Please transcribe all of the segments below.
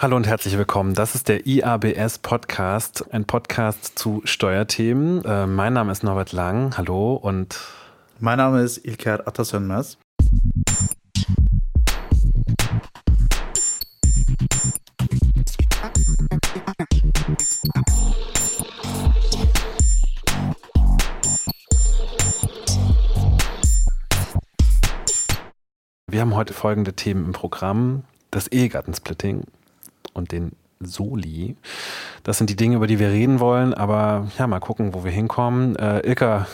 Hallo und herzlich willkommen. Das ist der IABS Podcast, ein Podcast zu Steuerthemen. Äh, mein Name ist Norbert Lang. Hallo und mein Name ist Ilker Atasönmez. Wir haben heute folgende Themen im Programm. Das Ehegattensplitting und den Soli. Das sind die Dinge, über die wir reden wollen, aber ja, mal gucken, wo wir hinkommen. Äh, Ilka,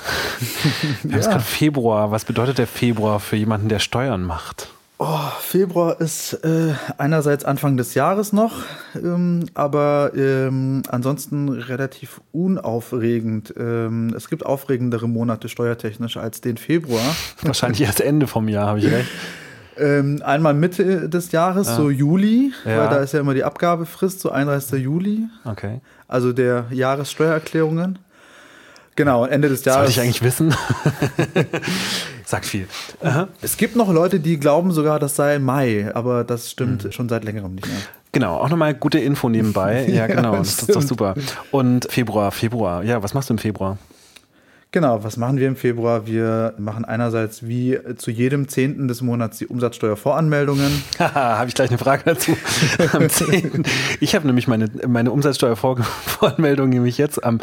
wir ja. haben gerade Februar. Was bedeutet der Februar für jemanden, der Steuern macht? Oh, Februar ist äh, einerseits Anfang des Jahres noch, ähm, aber ähm, ansonsten relativ unaufregend. Ähm, es gibt aufregendere Monate steuertechnisch als den Februar. Wahrscheinlich erst Ende vom Jahr, habe ich recht. Ähm, einmal Mitte des Jahres, ja. so Juli, ja. weil da ist ja immer die Abgabefrist, so 31. Juli. Okay. Also der Jahressteuererklärungen. Genau, Ende des Jahres. Sollte ich eigentlich wissen? Sagt viel. Aha. Es gibt noch Leute, die glauben sogar, das sei Mai, aber das stimmt mhm. schon seit längerem nicht mehr. Genau, auch nochmal gute Info nebenbei. Ja, genau, das, das ist doch super. Und Februar, Februar. Ja, was machst du im Februar? Genau, was machen wir im Februar? Wir machen einerseits wie zu jedem Zehnten des Monats die Umsatzsteuervoranmeldungen. Haha, habe ich gleich eine Frage dazu. am 10. Ich habe nämlich meine, meine Umsatzsteuervoranmeldung nämlich jetzt am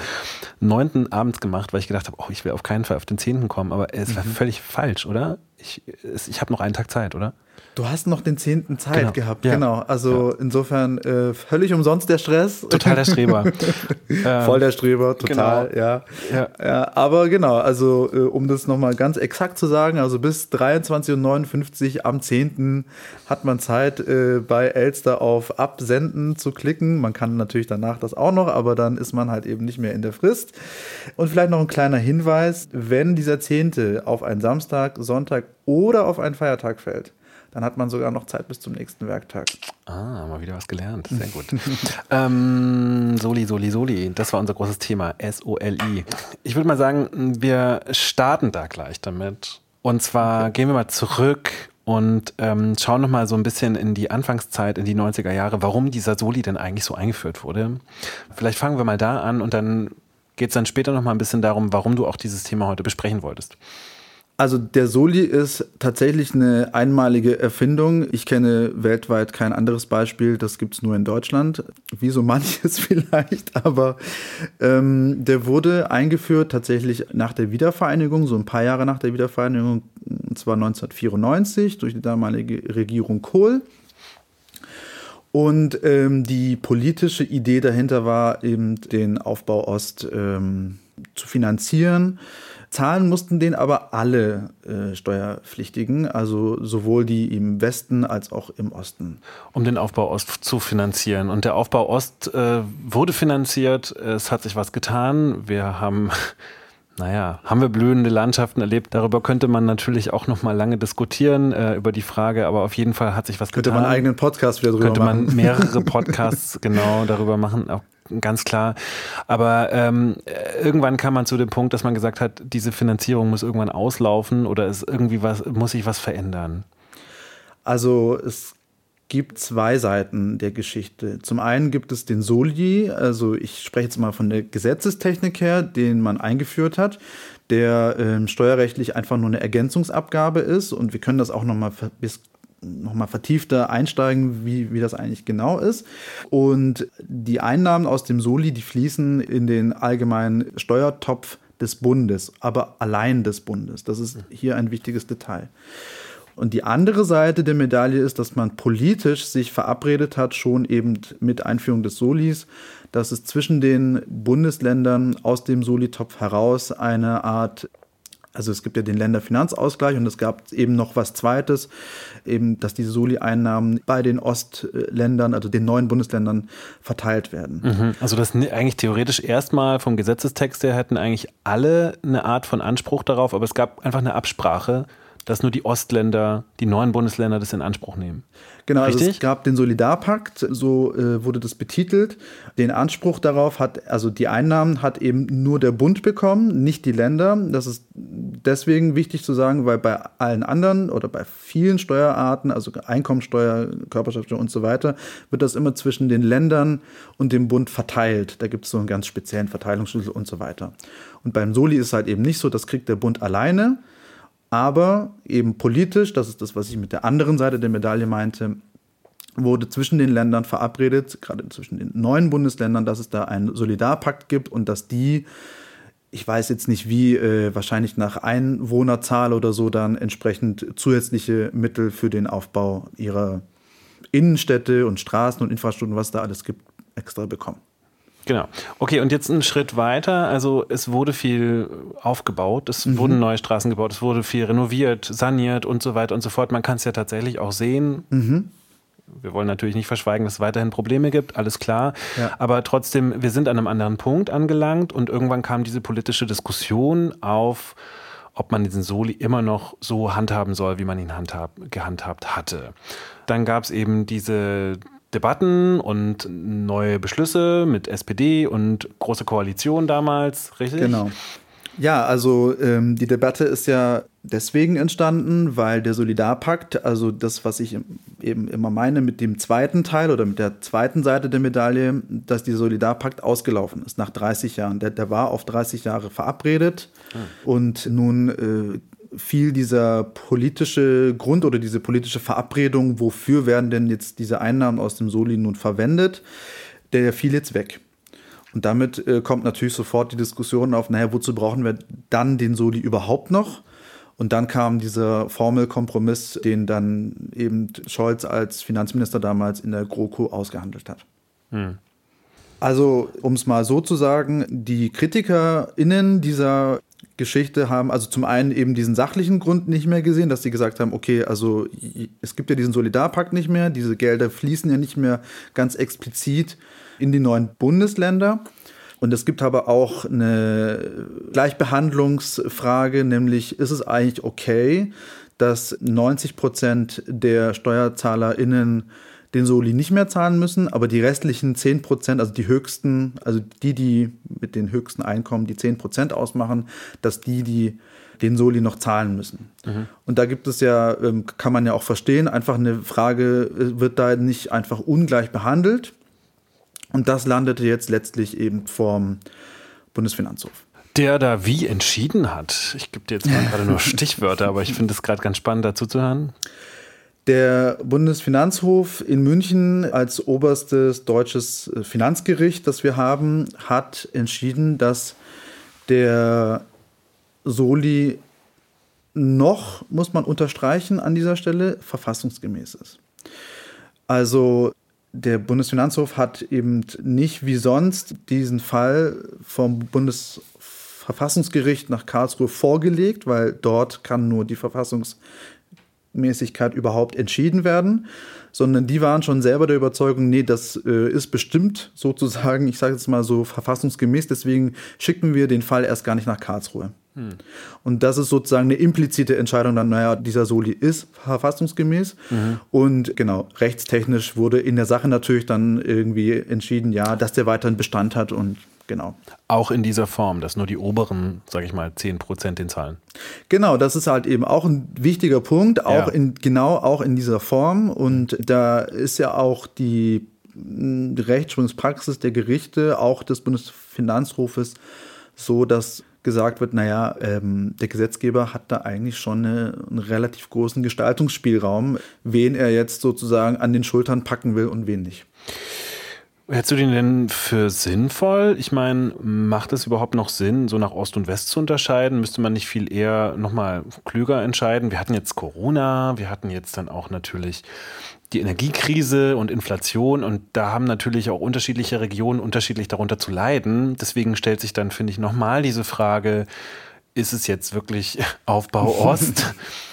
9. abends gemacht, weil ich gedacht habe, oh, ich will auf keinen Fall auf den 10. kommen, aber es war mhm. völlig falsch, oder? Ich, ich habe noch einen Tag Zeit, oder? Du hast noch den zehnten Zeit genau. gehabt, ja. genau. Also ja. insofern äh, völlig umsonst der Stress. Total der Streber. Voll der Streber, total, genau. ja. ja. ja. Aber genau, also äh, um das nochmal ganz exakt zu sagen, also bis 23.59 Uhr am 10. hat man Zeit, äh, bei Elster auf Absenden zu klicken. Man kann natürlich danach das auch noch, aber dann ist man halt eben nicht mehr in der Frist. Und vielleicht noch ein kleiner Hinweis, wenn dieser Zehnte auf einen Samstag, Sonntag oder auf einen Feiertag fällt, dann hat man sogar noch Zeit bis zum nächsten Werktag. Ah, mal wieder was gelernt. Sehr gut. ähm, Soli, Soli, Soli. Das war unser großes Thema. S-O-L-I. Ich würde mal sagen, wir starten da gleich damit. Und zwar okay. gehen wir mal zurück und ähm, schauen nochmal so ein bisschen in die Anfangszeit, in die 90er Jahre, warum dieser Soli denn eigentlich so eingeführt wurde. Vielleicht fangen wir mal da an und dann geht es dann später nochmal ein bisschen darum, warum du auch dieses Thema heute besprechen wolltest. Also der Soli ist tatsächlich eine einmalige Erfindung. Ich kenne weltweit kein anderes Beispiel, das gibt es nur in Deutschland, wie so manches vielleicht, aber ähm, der wurde eingeführt tatsächlich nach der Wiedervereinigung, so ein paar Jahre nach der Wiedervereinigung, und zwar 1994 durch die damalige Regierung Kohl. Und ähm, die politische Idee dahinter war eben den Aufbau Ost ähm, zu finanzieren Zahlen mussten den aber alle äh, Steuerpflichtigen, also sowohl die im Westen als auch im Osten. Um den Aufbau Ost zu finanzieren. Und der Aufbau Ost äh, wurde finanziert, es hat sich was getan. Wir haben naja, haben wir blühende Landschaften erlebt? Darüber könnte man natürlich auch noch mal lange diskutieren, äh, über die Frage, aber auf jeden Fall hat sich was könnte getan. Könnte man einen eigenen Podcast wieder drüber könnte machen. Könnte man mehrere Podcasts genau darüber machen, auch ganz klar. Aber ähm, irgendwann kam man zu dem Punkt, dass man gesagt hat, diese Finanzierung muss irgendwann auslaufen oder es irgendwie was, muss sich was verändern. Also es gibt zwei Seiten der Geschichte. Zum einen gibt es den Soli, also ich spreche jetzt mal von der Gesetzestechnik her, den man eingeführt hat, der äh, steuerrechtlich einfach nur eine Ergänzungsabgabe ist und wir können das auch noch mal bis nochmal vertiefter einsteigen, wie, wie das eigentlich genau ist. Und die Einnahmen aus dem Soli, die fließen in den allgemeinen Steuertopf des Bundes, aber allein des Bundes. Das ist hier ein wichtiges Detail. Und die andere Seite der Medaille ist, dass man politisch sich verabredet hat, schon eben mit Einführung des Solis, dass es zwischen den Bundesländern aus dem Solitopf heraus eine Art also es gibt ja den Länderfinanzausgleich und es gab eben noch was Zweites, eben, dass diese Soli-Einnahmen bei den Ostländern, also den neuen Bundesländern, verteilt werden. Mhm. Also das eigentlich theoretisch erstmal vom Gesetzestext her hätten eigentlich alle eine Art von Anspruch darauf, aber es gab einfach eine Absprache, dass nur die Ostländer, die neuen Bundesländer das in Anspruch nehmen. Genau, also es gab den Solidarpakt, so äh, wurde das betitelt. Den Anspruch darauf hat, also die Einnahmen hat eben nur der Bund bekommen, nicht die Länder. Das ist deswegen wichtig zu sagen, weil bei allen anderen oder bei vielen Steuerarten, also Einkommensteuer, Körperschaftssteuer und so weiter, wird das immer zwischen den Ländern und dem Bund verteilt. Da gibt es so einen ganz speziellen Verteilungsschlüssel und so weiter. Und beim Soli ist es halt eben nicht so, das kriegt der Bund alleine aber eben politisch, das ist das, was ich mit der anderen Seite der Medaille meinte, wurde zwischen den Ländern verabredet, gerade zwischen den neuen Bundesländern, dass es da einen Solidarpakt gibt und dass die, ich weiß jetzt nicht wie, äh, wahrscheinlich nach Einwohnerzahl oder so dann entsprechend zusätzliche Mittel für den Aufbau ihrer Innenstädte und Straßen und Infrastrukturen, was da alles gibt, extra bekommen. Genau. Okay, und jetzt einen Schritt weiter. Also es wurde viel aufgebaut, es mhm. wurden neue Straßen gebaut, es wurde viel renoviert, saniert und so weiter und so fort. Man kann es ja tatsächlich auch sehen. Mhm. Wir wollen natürlich nicht verschweigen, dass es weiterhin Probleme gibt, alles klar. Ja. Aber trotzdem, wir sind an einem anderen Punkt angelangt und irgendwann kam diese politische Diskussion auf, ob man diesen Soli immer noch so handhaben soll, wie man ihn handhab, gehandhabt hatte. Dann gab es eben diese Debatten und neue Beschlüsse mit SPD und große Koalition damals, richtig? Genau. Ja, also ähm, die Debatte ist ja deswegen entstanden, weil der Solidarpakt, also das, was ich eben immer meine mit dem zweiten Teil oder mit der zweiten Seite der Medaille, dass dieser Solidarpakt ausgelaufen ist nach 30 Jahren. Der, der war auf 30 Jahre verabredet hm. und nun äh, fiel dieser politische Grund oder diese politische Verabredung, wofür werden denn jetzt diese Einnahmen aus dem Soli nun verwendet, der fiel jetzt weg. Und damit äh, kommt natürlich sofort die Diskussion auf, naja, wozu brauchen wir dann den Soli überhaupt noch? Und dann kam dieser Formelkompromiss, den dann eben Scholz als Finanzminister damals in der GroKo ausgehandelt hat. Hm. Also, um es mal so zu sagen, die KritikerInnen dieser Geschichte haben also zum einen eben diesen sachlichen Grund nicht mehr gesehen, dass sie gesagt haben, okay, also es gibt ja diesen Solidarpakt nicht mehr, diese Gelder fließen ja nicht mehr ganz explizit in die neuen Bundesländer. Und es gibt aber auch eine Gleichbehandlungsfrage, nämlich ist es eigentlich okay, dass 90 Prozent der SteuerzahlerInnen den Soli nicht mehr zahlen müssen, aber die restlichen 10 Prozent, also die höchsten, also die, die mit den höchsten Einkommen die 10 Prozent ausmachen, dass die, die den Soli noch zahlen müssen. Mhm. Und da gibt es ja, ähm, kann man ja auch verstehen, einfach eine Frage, äh, wird da nicht einfach ungleich behandelt? Und das landete jetzt letztlich eben vom Bundesfinanzhof der da wie entschieden hat. Ich gebe dir jetzt mal gerade nur Stichwörter, aber ich finde es gerade ganz spannend dazu zu hören. Der Bundesfinanzhof in München als oberstes deutsches äh, Finanzgericht, das wir haben, hat entschieden, dass der Soli noch, muss man unterstreichen an dieser Stelle, verfassungsgemäß ist. Also der Bundesfinanzhof hat eben nicht wie sonst diesen Fall vom Bundesverfassungsgericht nach Karlsruhe vorgelegt, weil dort kann nur die Verfassungs Mäßigkeit überhaupt entschieden werden, sondern die waren schon selber der Überzeugung, nee, das äh, ist bestimmt sozusagen, ich sage jetzt mal so verfassungsgemäß, deswegen schicken wir den Fall erst gar nicht nach Karlsruhe. Hm. Und das ist sozusagen eine implizite Entscheidung dann, naja, dieser Soli ist verfassungsgemäß. Mhm. Und genau, rechtstechnisch wurde in der Sache natürlich dann irgendwie entschieden, ja, dass der weiterhin Bestand hat und Genau. Auch in dieser Form, dass nur die oberen, sage ich mal, 10 Prozent den zahlen. Genau, das ist halt eben auch ein wichtiger Punkt, auch ja. in, genau auch in dieser Form. Und da ist ja auch die Rechtsprechungspraxis der Gerichte, auch des Bundesfinanzhofes, so, dass gesagt wird, naja, ähm, der Gesetzgeber hat da eigentlich schon eine, einen relativ großen Gestaltungsspielraum, wen er jetzt sozusagen an den Schultern packen will und wen nicht. Hältst du den denn für sinnvoll? Ich meine, macht es überhaupt noch Sinn, so nach Ost und West zu unterscheiden? Müsste man nicht viel eher nochmal klüger entscheiden? Wir hatten jetzt Corona, wir hatten jetzt dann auch natürlich die Energiekrise und Inflation und da haben natürlich auch unterschiedliche Regionen unterschiedlich darunter zu leiden. Deswegen stellt sich dann, finde ich, nochmal diese Frage, ist es jetzt wirklich Aufbau Ost?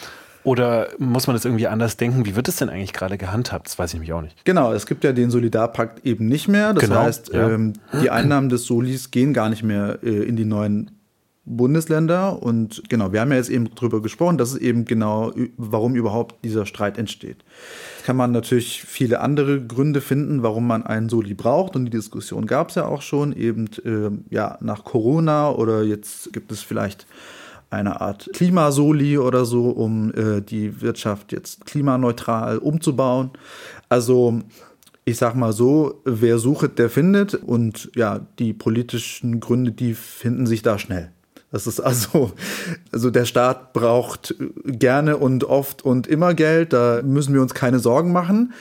Oder muss man das irgendwie anders denken? Wie wird es denn eigentlich gerade gehandhabt? Das weiß ich nämlich auch nicht. Genau, es gibt ja den Solidarpakt eben nicht mehr. Das genau, heißt, ja. ähm, die Einnahmen des Solis gehen gar nicht mehr äh, in die neuen Bundesländer. Und genau, wir haben ja jetzt eben drüber gesprochen, das ist eben genau, warum überhaupt dieser Streit entsteht. Kann man natürlich viele andere Gründe finden, warum man einen Soli braucht. Und die Diskussion gab es ja auch schon, eben äh, ja, nach Corona oder jetzt gibt es vielleicht eine Art Klimasoli oder so, um äh, die Wirtschaft jetzt klimaneutral umzubauen. Also ich sag mal so, wer sucht, der findet. Und ja, die politischen Gründe, die finden sich da schnell. Das ist also, also der Staat braucht gerne und oft und immer Geld. Da müssen wir uns keine Sorgen machen.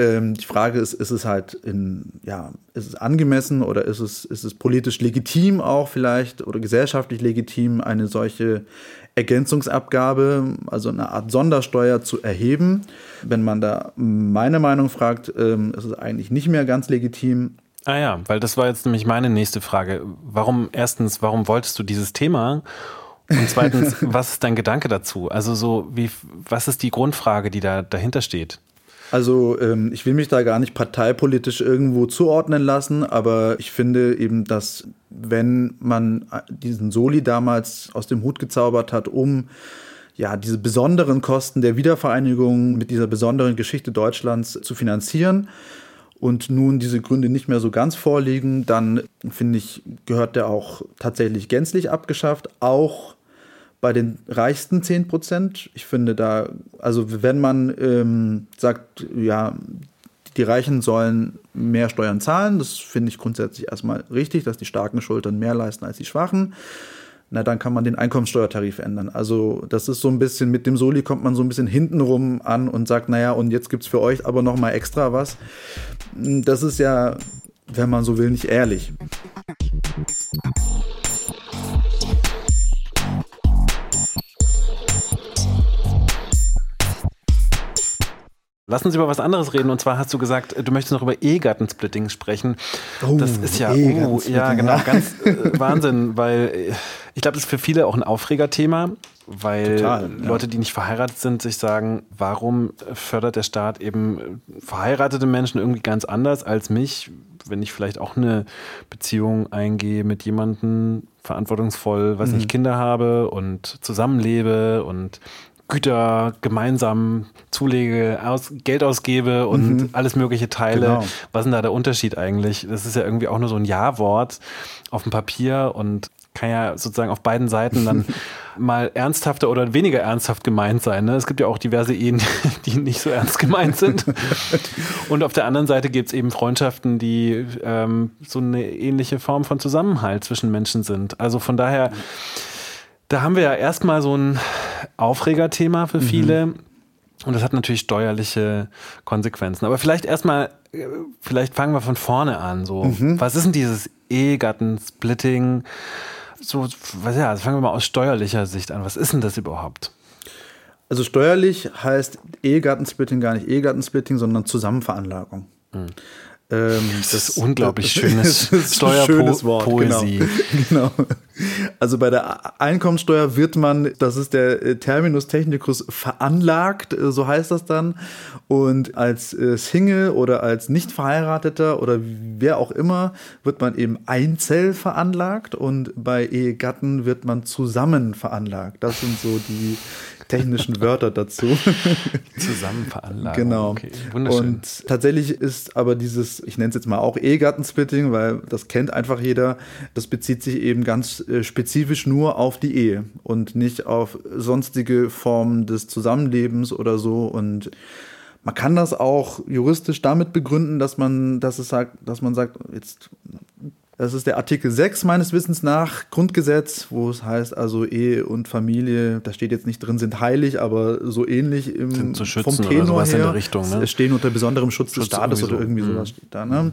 Ähm, die Frage ist, ist es halt in, ja, ist es angemessen oder ist es, ist es politisch legitim auch vielleicht oder gesellschaftlich legitim, eine solche Ergänzungsabgabe, also eine Art Sondersteuer zu erheben? Wenn man da meine Meinung fragt, ähm, ist es eigentlich nicht mehr ganz legitim. Ah ja, weil das war jetzt nämlich meine nächste Frage. Warum, erstens, warum wolltest du dieses Thema? Und zweitens, was ist dein Gedanke dazu? Also so, wie, was ist die Grundfrage, die da dahinter steht? Also ähm, ich will mich da gar nicht parteipolitisch irgendwo zuordnen lassen, aber ich finde eben, dass wenn man diesen Soli damals aus dem Hut gezaubert hat, um ja, diese besonderen Kosten der Wiedervereinigung mit dieser besonderen Geschichte Deutschlands zu finanzieren und nun diese Gründe nicht mehr so ganz vorliegen, dann finde ich, gehört der auch tatsächlich gänzlich abgeschafft, auch bei den reichsten 10 Prozent. Ich finde da, also wenn man ähm, sagt, ja, die Reichen sollen mehr Steuern zahlen, das finde ich grundsätzlich erstmal richtig, dass die starken Schultern mehr leisten als die schwachen. Na, dann kann man den Einkommenssteuertarif ändern. Also, das ist so ein bisschen, mit dem Soli kommt man so ein bisschen hintenrum an und sagt, naja, und jetzt gibt es für euch aber nochmal extra was. Das ist ja, wenn man so will, nicht ehrlich. Lass uns über was anderes reden. Und zwar hast du gesagt, du möchtest noch über Ehegattensplitting sprechen. Oh, das ist ja, oh, ja genau, ja. ganz äh, Wahnsinn, weil äh, ich glaube, das ist für viele auch ein Aufregerthema, weil Total, ja. Leute, die nicht verheiratet sind, sich sagen, warum fördert der Staat eben verheiratete Menschen irgendwie ganz anders als mich, wenn ich vielleicht auch eine Beziehung eingehe mit jemandem verantwortungsvoll, was mhm. ich Kinder habe und zusammenlebe und Güter gemeinsam zulege, aus, Geld ausgebe und mhm. alles mögliche teile. Genau. Was ist denn da der Unterschied eigentlich? Das ist ja irgendwie auch nur so ein Ja-Wort auf dem Papier und kann ja sozusagen auf beiden Seiten dann mal ernsthafter oder weniger ernsthaft gemeint sein. Ne? Es gibt ja auch diverse Ehen, die nicht so ernst gemeint sind. Und auf der anderen Seite gibt es eben Freundschaften, die ähm, so eine ähnliche Form von Zusammenhalt zwischen Menschen sind. Also von daher da haben wir ja erstmal so ein Aufregerthema für viele. Mhm. Und das hat natürlich steuerliche Konsequenzen. Aber vielleicht erstmal, äh, vielleicht fangen wir von vorne an. So, mhm. was ist denn dieses Ehegattensplitting? So, was ja, also fangen wir mal aus steuerlicher Sicht an. Was ist denn das überhaupt? Also steuerlich heißt Ehegattensplitting gar nicht Ehegattensplitting, sondern Zusammenveranlagung. Mhm. Ähm, das, das, ist unglaublich schönes Steuerpoesie. Genau. genau. Also bei der Einkommensteuer wird man, das ist der äh, Terminus technicus, veranlagt, äh, so heißt das dann. Und als äh, Single oder als nicht verheirateter oder wer auch immer wird man eben einzeln veranlagt und bei Ehegatten wird man zusammen veranlagt. Das sind so die technischen Wörter dazu. Zusammen veranlagt. Genau. Okay. Und tatsächlich ist aber dieses, ich nenne es jetzt mal auch Ehegattensplitting, weil das kennt einfach jeder, das bezieht sich eben ganz äh, spezifisch nur auf die Ehe und nicht auf sonstige Formen des Zusammenlebens oder so. Und man kann das auch juristisch damit begründen, dass man, dass es sagt, dass man sagt, jetzt das ist der Artikel 6 meines Wissens nach Grundgesetz, wo es heißt, also Ehe und Familie, da steht jetzt nicht drin, sind heilig, aber so ähnlich im, sind zu schützen vom Tenor oder sowas her, in der Richtung. Ne? stehen unter besonderem Schutz, Schutz des Staates oder irgendwie so. sowas steht da. Ne? Mhm.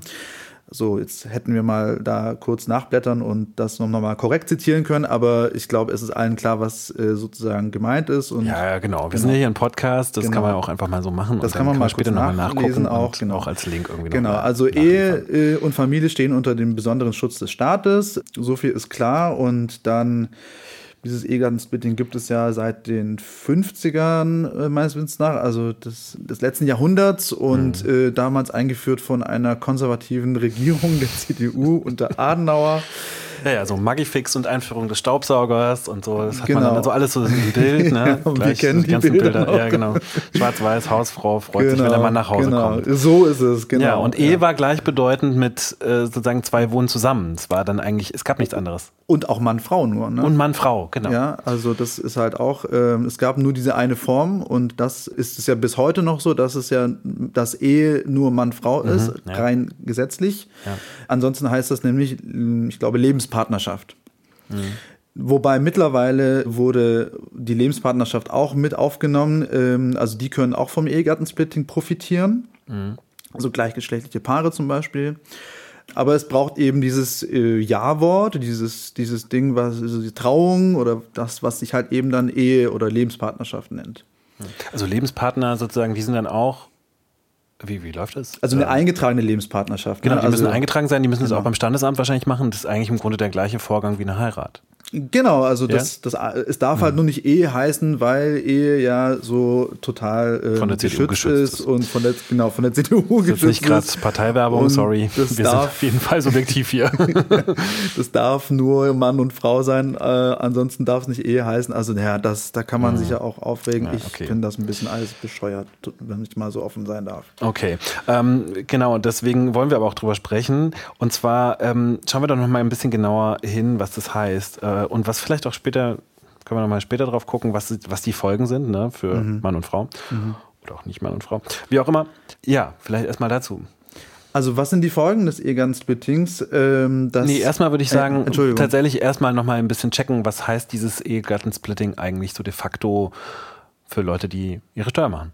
So, jetzt hätten wir mal da kurz nachblättern und das nochmal korrekt zitieren können, aber ich glaube, es ist allen klar, was äh, sozusagen gemeint ist. Und ja, genau. Wir genau. sind ja hier ein Podcast, das genau. kann man auch einfach mal so machen. Das kann man kann mal später nochmal nachgucken auch, genau. auch als Link irgendwie. Genau, also Ehe äh, und Familie stehen unter dem besonderen Schutz des Staates. So viel ist klar und dann dieses Ehegattensplitting gibt es ja seit den 50ern äh, meines Wissens nach, also des, des letzten Jahrhunderts und mhm. äh, damals eingeführt von einer konservativen Regierung der CDU unter Adenauer. Ja, ja, so Magifix und Einführung des Staubsaugers und so. Das hat genau. man dann also alles so im Bild. Ne? Gleich, wir kennen die, ganzen Bilder. Bilder. Ja, genau. Schwarz-Weiß, Hausfrau, freut genau, sich, wenn der Mann nach Hause genau. kommt. So ist es, genau. Ja, und Ehe war gleichbedeutend mit äh, sozusagen zwei wohnen zusammen. Es war dann eigentlich, es gab nichts anderes. Und auch Mann-Frau nur, ne? Und Mann-Frau, genau. Ja, also das ist halt auch, äh, es gab nur diese eine Form und das ist es ja bis heute noch so, dass es ja, dass Ehe nur Mann-Frau mhm, ist, ja. rein gesetzlich. Ja. Ansonsten heißt das nämlich, ich glaube, Lebenspartnerschaft. Mhm. Wobei mittlerweile wurde die Lebenspartnerschaft auch mit aufgenommen. Ähm, also die können auch vom Ehegattensplitting profitieren. Mhm. Also gleichgeschlechtliche Paare zum Beispiel. Aber es braucht eben dieses äh, Ja-Wort, dieses, dieses Ding, was also die Trauung oder das, was sich halt eben dann Ehe oder Lebenspartnerschaft nennt. Also Lebenspartner sozusagen, die sind dann auch wie, wie läuft das? Also eine eingetragene Lebenspartnerschaft. Genau, ne? die also, müssen eingetragen sein, die müssen es genau. auch beim Standesamt wahrscheinlich machen. Das ist eigentlich im Grunde der gleiche Vorgang wie eine Heirat. Genau, also das, ja? das, es darf halt mhm. nur nicht Ehe heißen, weil Ehe ja so total äh, von der geschützt, geschützt ist, und von der, genau, von der CDU das geschützt ist. nicht gerade Parteiwerbung, sorry. Das Wir darf, sind auf jeden Fall subjektiv hier. das darf nur Mann und Frau sein, äh, ansonsten darf es nicht Ehe heißen. Also naja, das, da kann man mhm. sich ja auch aufregen. Ja, okay. Ich finde das ein bisschen alles bescheuert, wenn ich mal so offen sein darf. Okay, ähm, genau, deswegen wollen wir aber auch drüber sprechen. Und zwar ähm, schauen wir doch noch mal ein bisschen genauer hin, was das heißt. Äh, und was vielleicht auch später, können wir nochmal später drauf gucken, was, was die Folgen sind ne, für mhm. Mann und Frau. Mhm. Oder auch nicht Mann und Frau. Wie auch immer. Ja, vielleicht erstmal dazu. Also was sind die Folgen des Ehegattensplittings? Ähm, nee, erstmal würde ich äh, sagen, äh, tatsächlich erstmal nochmal ein bisschen checken, was heißt dieses Ehegattensplitting eigentlich so de facto für Leute, die ihre Steuer machen.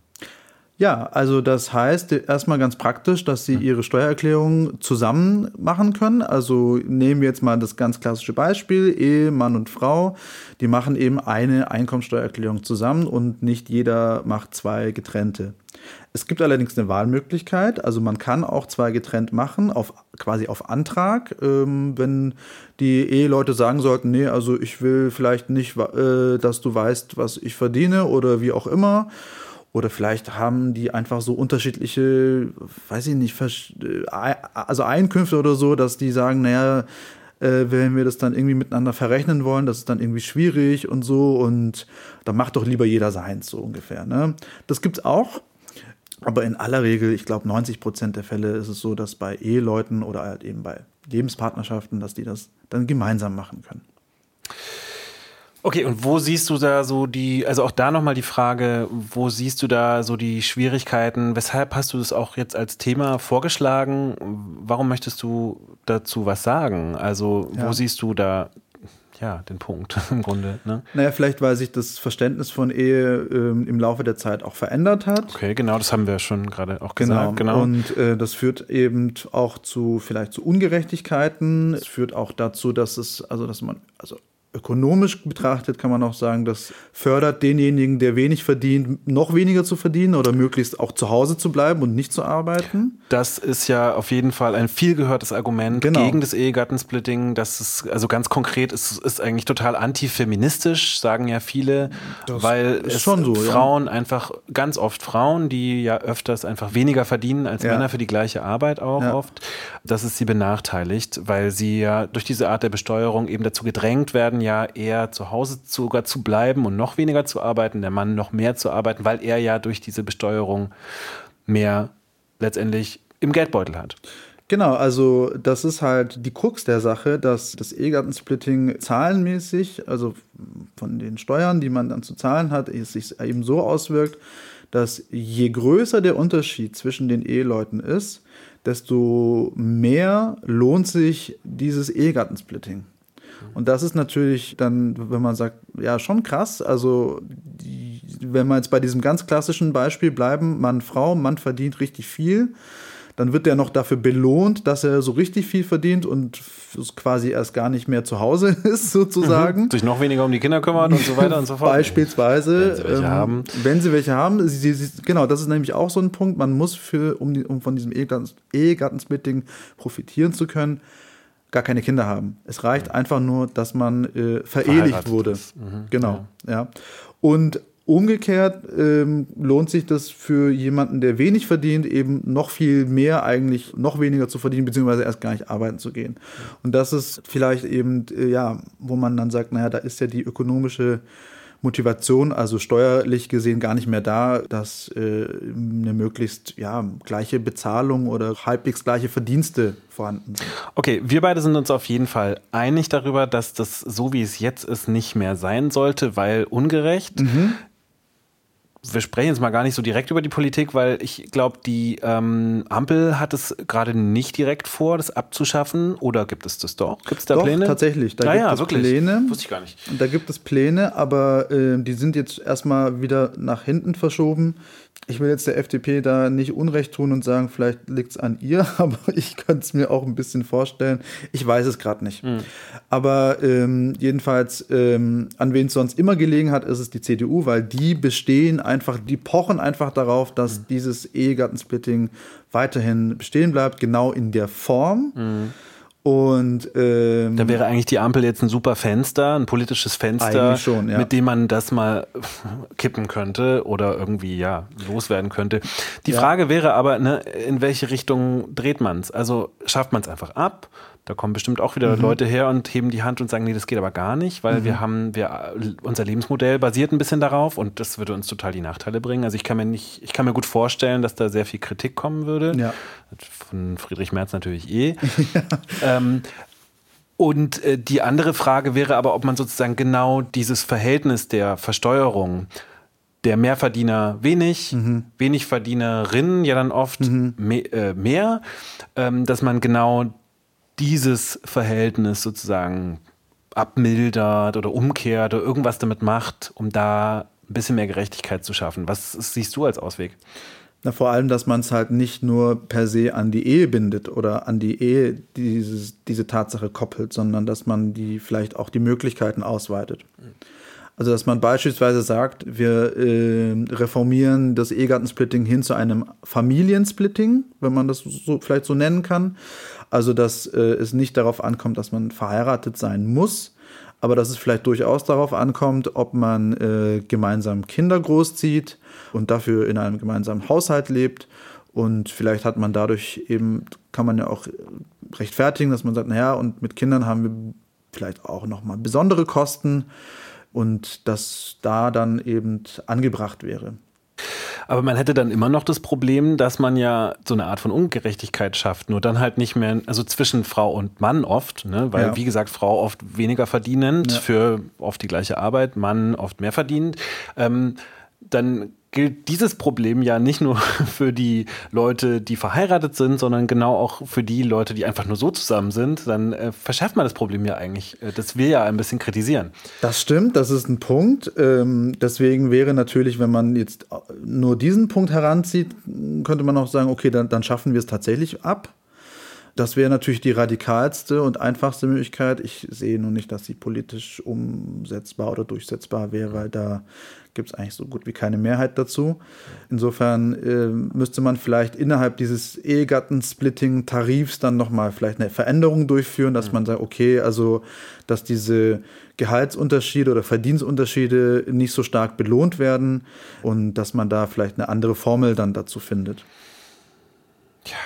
Ja, also das heißt erstmal ganz praktisch, dass Sie Ihre Steuererklärung zusammen machen können. Also nehmen wir jetzt mal das ganz klassische Beispiel, Ehe, Mann und Frau, die machen eben eine Einkommensteuererklärung zusammen und nicht jeder macht zwei getrennte. Es gibt allerdings eine Wahlmöglichkeit, also man kann auch zwei getrennt machen, auf, quasi auf Antrag, ähm, wenn die Eheleute sagen sollten, nee, also ich will vielleicht nicht, äh, dass du weißt, was ich verdiene oder wie auch immer oder vielleicht haben die einfach so unterschiedliche, weiß ich nicht, äh, also Einkünfte oder so, dass die sagen, naja, äh, wenn wir das dann irgendwie miteinander verrechnen wollen, das ist dann irgendwie schwierig und so und dann macht doch lieber jeder seins, so ungefähr. Ne? Das gibt's auch. Aber in aller Regel, ich glaube 90 Prozent der Fälle ist es so, dass bei Eheleuten oder halt eben bei Lebenspartnerschaften, dass die das dann gemeinsam machen können. Okay, und wo siehst du da so die, also auch da nochmal die Frage, wo siehst du da so die Schwierigkeiten? Weshalb hast du das auch jetzt als Thema vorgeschlagen? Warum möchtest du dazu was sagen? Also, ja. wo siehst du da ja, den Punkt im Grunde. Ne? Naja, vielleicht, weil sich das Verständnis von Ehe ähm, im Laufe der Zeit auch verändert hat. Okay, genau, das haben wir schon gerade auch genau. gesagt. Genau. Und äh, das führt eben auch zu vielleicht zu Ungerechtigkeiten. Es führt auch dazu, dass es, also dass man, also ökonomisch betrachtet kann man auch sagen, das fördert denjenigen, der wenig verdient, noch weniger zu verdienen oder möglichst auch zu Hause zu bleiben und nicht zu arbeiten. Das ist ja auf jeden Fall ein viel gehörtes Argument genau. gegen das Ehegattensplitting. Das ist also ganz konkret ist, ist eigentlich total antifeministisch, sagen ja viele, das weil es so, Frauen ja. einfach ganz oft Frauen, die ja öfters einfach weniger verdienen als ja. Männer für die gleiche Arbeit auch ja. oft, dass es sie benachteiligt, weil sie ja durch diese Art der Besteuerung eben dazu gedrängt werden, ja eher zu Hause sogar zu bleiben und noch weniger zu arbeiten, der Mann noch mehr zu arbeiten, weil er ja durch diese Besteuerung mehr letztendlich im Geldbeutel hat. Genau, also das ist halt die Krux der Sache, dass das Ehegattensplitting zahlenmäßig, also von den Steuern, die man dann zu zahlen hat, es sich eben so auswirkt, dass je größer der Unterschied zwischen den Eheleuten ist, desto mehr lohnt sich dieses Ehegattensplitting. Und das ist natürlich dann, wenn man sagt, ja, schon krass. Also, die, wenn wir jetzt bei diesem ganz klassischen Beispiel bleiben, Mann, Frau, Mann verdient richtig viel, dann wird er noch dafür belohnt, dass er so richtig viel verdient und quasi erst gar nicht mehr zu Hause ist, sozusagen. Mhm. Sich noch weniger um die Kinder kümmert und so weiter und so fort. Beispielsweise. Wenn sie welche ähm, haben. Wenn sie welche haben. Sie, sie, genau, das ist nämlich auch so ein Punkt. Man muss für, um, die, um von diesem Ehegattensplitting profitieren zu können, gar keine Kinder haben. Es reicht einfach nur, dass man äh, verehelicht wurde. Mhm, genau, ja. ja. Und Umgekehrt ähm, lohnt sich das für jemanden, der wenig verdient, eben noch viel mehr eigentlich, noch weniger zu verdienen, beziehungsweise erst gar nicht arbeiten zu gehen. Und das ist vielleicht eben, äh, ja, wo man dann sagt, naja, da ist ja die ökonomische Motivation, also steuerlich gesehen, gar nicht mehr da, dass äh, eine möglichst ja, gleiche Bezahlung oder halbwegs gleiche Verdienste vorhanden sind. Okay, wir beide sind uns auf jeden Fall einig darüber, dass das so wie es jetzt ist nicht mehr sein sollte, weil ungerecht. Mhm wir sprechen jetzt mal gar nicht so direkt über die Politik, weil ich glaube, die ähm, Ampel hat es gerade nicht direkt vor, das abzuschaffen. Oder gibt es das doch? Gibt es da doch, Pläne? tatsächlich. Da ah, gibt es wirklich? Pläne. Wusste ich gar nicht. Da gibt es Pläne, aber äh, die sind jetzt erstmal wieder nach hinten verschoben ich will jetzt der FDP da nicht Unrecht tun und sagen, vielleicht liegt es an ihr, aber ich könnte es mir auch ein bisschen vorstellen. Ich weiß es gerade nicht. Mhm. Aber ähm, jedenfalls, ähm, an wen es sonst immer gelegen hat, ist es die CDU, weil die bestehen einfach, die pochen einfach darauf, dass mhm. dieses Ehegattensplitting weiterhin bestehen bleibt, genau in der Form. Mhm und ähm, da wäre eigentlich die Ampel jetzt ein super Fenster, ein politisches Fenster, schon, ja. mit dem man das mal kippen könnte oder irgendwie ja loswerden könnte. Die ja. Frage wäre aber, ne, in welche Richtung dreht man es? Also schafft man es einfach ab? Da kommen bestimmt auch wieder mhm. Leute her und heben die Hand und sagen, nee, das geht aber gar nicht, weil mhm. wir haben, wir, unser Lebensmodell basiert ein bisschen darauf und das würde uns total die Nachteile bringen. Also ich kann mir nicht, ich kann mir gut vorstellen, dass da sehr viel Kritik kommen würde. Ja. Von Friedrich Merz natürlich eh. ja. ähm, und äh, die andere Frage wäre aber, ob man sozusagen genau dieses Verhältnis der Versteuerung der Mehrverdiener wenig, mhm. wenig Verdienerinnen ja dann oft mhm. mehr, äh, mehr ähm, dass man genau dieses Verhältnis sozusagen abmildert oder umkehrt oder irgendwas damit macht, um da ein bisschen mehr Gerechtigkeit zu schaffen. Was siehst du als Ausweg? Na, vor allem, dass man es halt nicht nur per se an die Ehe bindet oder an die Ehe dieses, diese Tatsache koppelt, sondern dass man die vielleicht auch die Möglichkeiten ausweitet. Also dass man beispielsweise sagt, wir äh, reformieren das Ehegattensplitting hin zu einem Familiensplitting, wenn man das so, vielleicht so nennen kann. Also, dass äh, es nicht darauf ankommt, dass man verheiratet sein muss, aber dass es vielleicht durchaus darauf ankommt, ob man äh, gemeinsam Kinder großzieht und dafür in einem gemeinsamen Haushalt lebt. Und vielleicht hat man dadurch eben, kann man ja auch rechtfertigen, dass man sagt, naja, und mit Kindern haben wir vielleicht auch nochmal besondere Kosten und dass da dann eben angebracht wäre. Aber man hätte dann immer noch das Problem, dass man ja so eine Art von Ungerechtigkeit schafft. Nur dann halt nicht mehr, also zwischen Frau und Mann oft, ne? weil ja. wie gesagt, Frau oft weniger verdienend ja. für oft die gleiche Arbeit, Mann oft mehr verdient. Ähm, dann gilt dieses Problem ja nicht nur für die Leute, die verheiratet sind, sondern genau auch für die Leute, die einfach nur so zusammen sind. Dann äh, verschärft man das Problem ja eigentlich, äh, das wir ja ein bisschen kritisieren. Das stimmt, das ist ein Punkt. Ähm, deswegen wäre natürlich, wenn man jetzt nur diesen Punkt heranzieht, könnte man auch sagen, okay, dann, dann schaffen wir es tatsächlich ab. Das wäre natürlich die radikalste und einfachste Möglichkeit. Ich sehe nur nicht, dass sie politisch umsetzbar oder durchsetzbar wäre, weil da gibt es eigentlich so gut wie keine Mehrheit dazu. Insofern äh, müsste man vielleicht innerhalb dieses Ehegattensplitting-Tarifs dann nochmal vielleicht eine Veränderung durchführen, dass mhm. man sagt, okay, also dass diese Gehaltsunterschiede oder Verdienstunterschiede nicht so stark belohnt werden und dass man da vielleicht eine andere Formel dann dazu findet. Ja,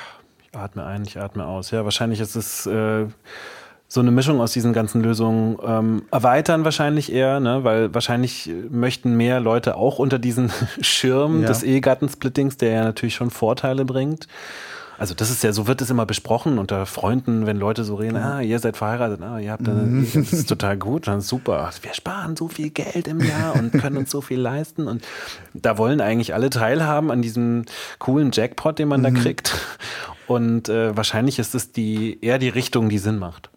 ich atme ein, ich atme aus. Ja, wahrscheinlich ist es äh, so eine Mischung aus diesen ganzen Lösungen ähm, erweitern wahrscheinlich eher, ne? weil wahrscheinlich möchten mehr Leute auch unter diesen Schirm ja. des Ehegattensplittings, der ja natürlich schon Vorteile bringt. Also das ist ja, so wird es immer besprochen unter Freunden, wenn Leute so reden, ah, ihr seid verheiratet, ah, ihr habt mhm. das ist total gut, dann super. Wir sparen so viel Geld im Jahr und können uns so viel leisten. Und da wollen eigentlich alle teilhaben an diesem coolen Jackpot, den man mhm. da kriegt. Und äh, wahrscheinlich ist es die, eher die Richtung, die Sinn macht.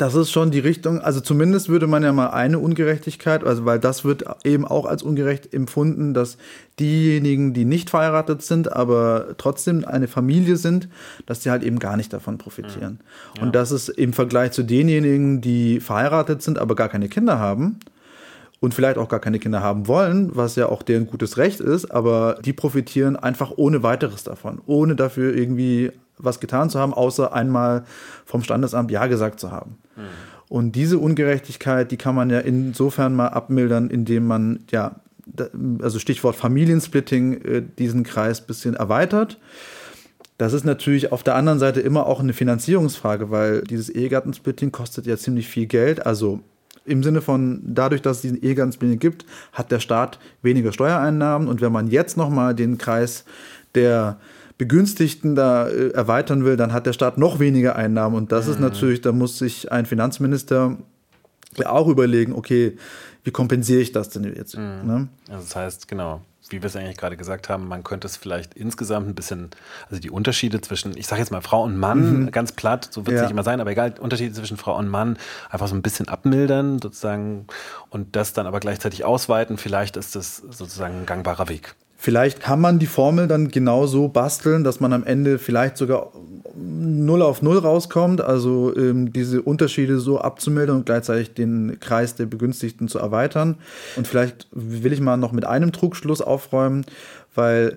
Das ist schon die Richtung, also zumindest würde man ja mal eine Ungerechtigkeit, also weil das wird eben auch als ungerecht empfunden, dass diejenigen, die nicht verheiratet sind, aber trotzdem eine Familie sind, dass die halt eben gar nicht davon profitieren. Mhm. Ja. Und das ist im Vergleich zu denjenigen, die verheiratet sind, aber gar keine Kinder haben, und vielleicht auch gar keine Kinder haben wollen, was ja auch deren gutes Recht ist, aber die profitieren einfach ohne weiteres davon, ohne dafür irgendwie was getan zu haben, außer einmal vom Standesamt Ja gesagt zu haben. Mhm. Und diese Ungerechtigkeit, die kann man ja insofern mal abmildern, indem man ja also Stichwort Familiensplitting, äh, diesen Kreis ein bisschen erweitert. Das ist natürlich auf der anderen Seite immer auch eine Finanzierungsfrage, weil dieses Ehegattensplitting kostet ja ziemlich viel Geld. Also im Sinne von, dadurch, dass es diesen Ehegattensplitting gibt, hat der Staat weniger Steuereinnahmen. Und wenn man jetzt nochmal den Kreis der Begünstigten da äh, erweitern will, dann hat der Staat noch weniger Einnahmen. Und das mhm. ist natürlich, da muss sich ein Finanzminister auch überlegen, okay, wie kompensiere ich das denn jetzt? Mhm. Ne? Also das heißt, genau, wie wir es eigentlich gerade gesagt haben, man könnte es vielleicht insgesamt ein bisschen, also die Unterschiede zwischen, ich sage jetzt mal Frau und Mann, mhm. ganz platt, so wird es ja. nicht immer sein, aber egal, Unterschiede zwischen Frau und Mann einfach so ein bisschen abmildern sozusagen und das dann aber gleichzeitig ausweiten. Vielleicht ist das sozusagen ein gangbarer Weg. Vielleicht kann man die Formel dann genauso basteln, dass man am Ende vielleicht sogar null auf null rauskommt, also ähm, diese Unterschiede so abzumildern und gleichzeitig den Kreis der Begünstigten zu erweitern. Und vielleicht will ich mal noch mit einem Trugschluss aufräumen, weil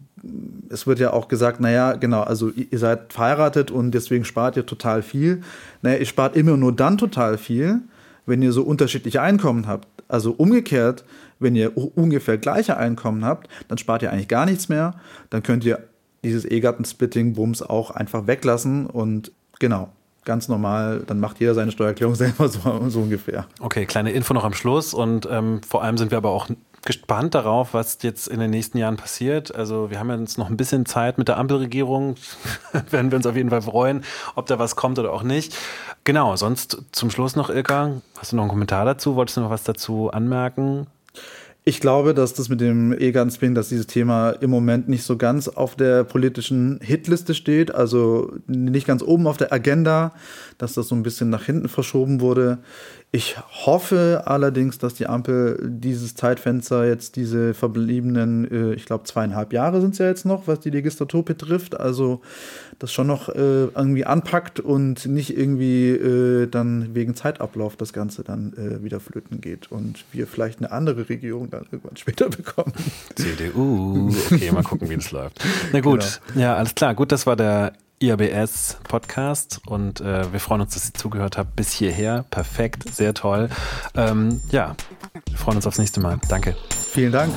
es wird ja auch gesagt, naja, genau, also ihr seid verheiratet und deswegen spart ihr total viel. Naja, ihr spart immer nur dann total viel, wenn ihr so unterschiedliche Einkommen habt. Also umgekehrt, wenn ihr ungefähr gleiche Einkommen habt, dann spart ihr eigentlich gar nichts mehr. Dann könnt ihr dieses Ehegattensplitting-Bums auch einfach weglassen und genau, ganz normal, dann macht jeder seine Steuererklärung selber so, so ungefähr. Okay, kleine Info noch am Schluss und ähm, vor allem sind wir aber auch gespannt darauf, was jetzt in den nächsten Jahren passiert. Also wir haben jetzt noch ein bisschen Zeit mit der Ampelregierung, werden wir uns auf jeden Fall freuen, ob da was kommt oder auch nicht. Genau, sonst zum Schluss noch, Ilka, hast du noch einen Kommentar dazu? Wolltest du noch was dazu anmerken? Ich glaube, dass das mit dem E-Gun-Spin, dass dieses Thema im Moment nicht so ganz auf der politischen Hitliste steht, also nicht ganz oben auf der Agenda, dass das so ein bisschen nach hinten verschoben wurde. Ich hoffe allerdings, dass die Ampel dieses Zeitfenster jetzt diese verbliebenen, äh, ich glaube zweieinhalb Jahre sind es ja jetzt noch, was die Legislatur betrifft, also das schon noch äh, irgendwie anpackt und nicht irgendwie äh, dann wegen Zeitablauf das Ganze dann äh, wieder flöten geht und wir vielleicht eine andere Regierung dann irgendwann später bekommen. CDU, okay, mal gucken, wie das läuft. Na gut, genau. ja, alles klar, gut, das war der IABS Podcast und äh, wir freuen uns, dass ihr zugehört habt bis hierher. Perfekt, sehr toll. Ähm, ja, wir freuen uns aufs nächste Mal. Danke. Vielen Dank.